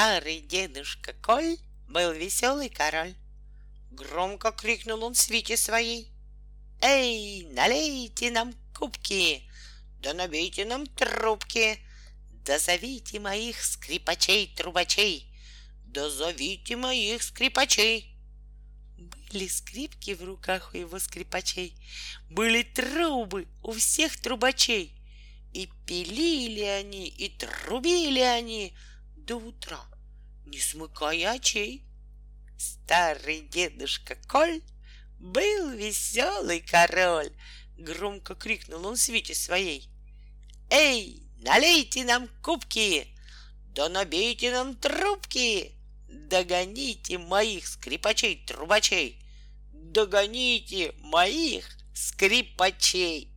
Старый дедушка Коль был веселый король. Громко крикнул он свите своей. Эй, налейте нам кубки, да набейте нам трубки, да зовите моих скрипачей-трубачей, да зовите моих скрипачей. Были скрипки в руках у его скрипачей, были трубы у всех трубачей, и пилили они, и трубили они до утра, не смыкая очей. Старый дедушка Коль был веселый король, Громко крикнул он свите своей. Эй, налейте нам кубки, да набейте нам трубки, Догоните моих скрипачей-трубачей, Догоните моих скрипачей.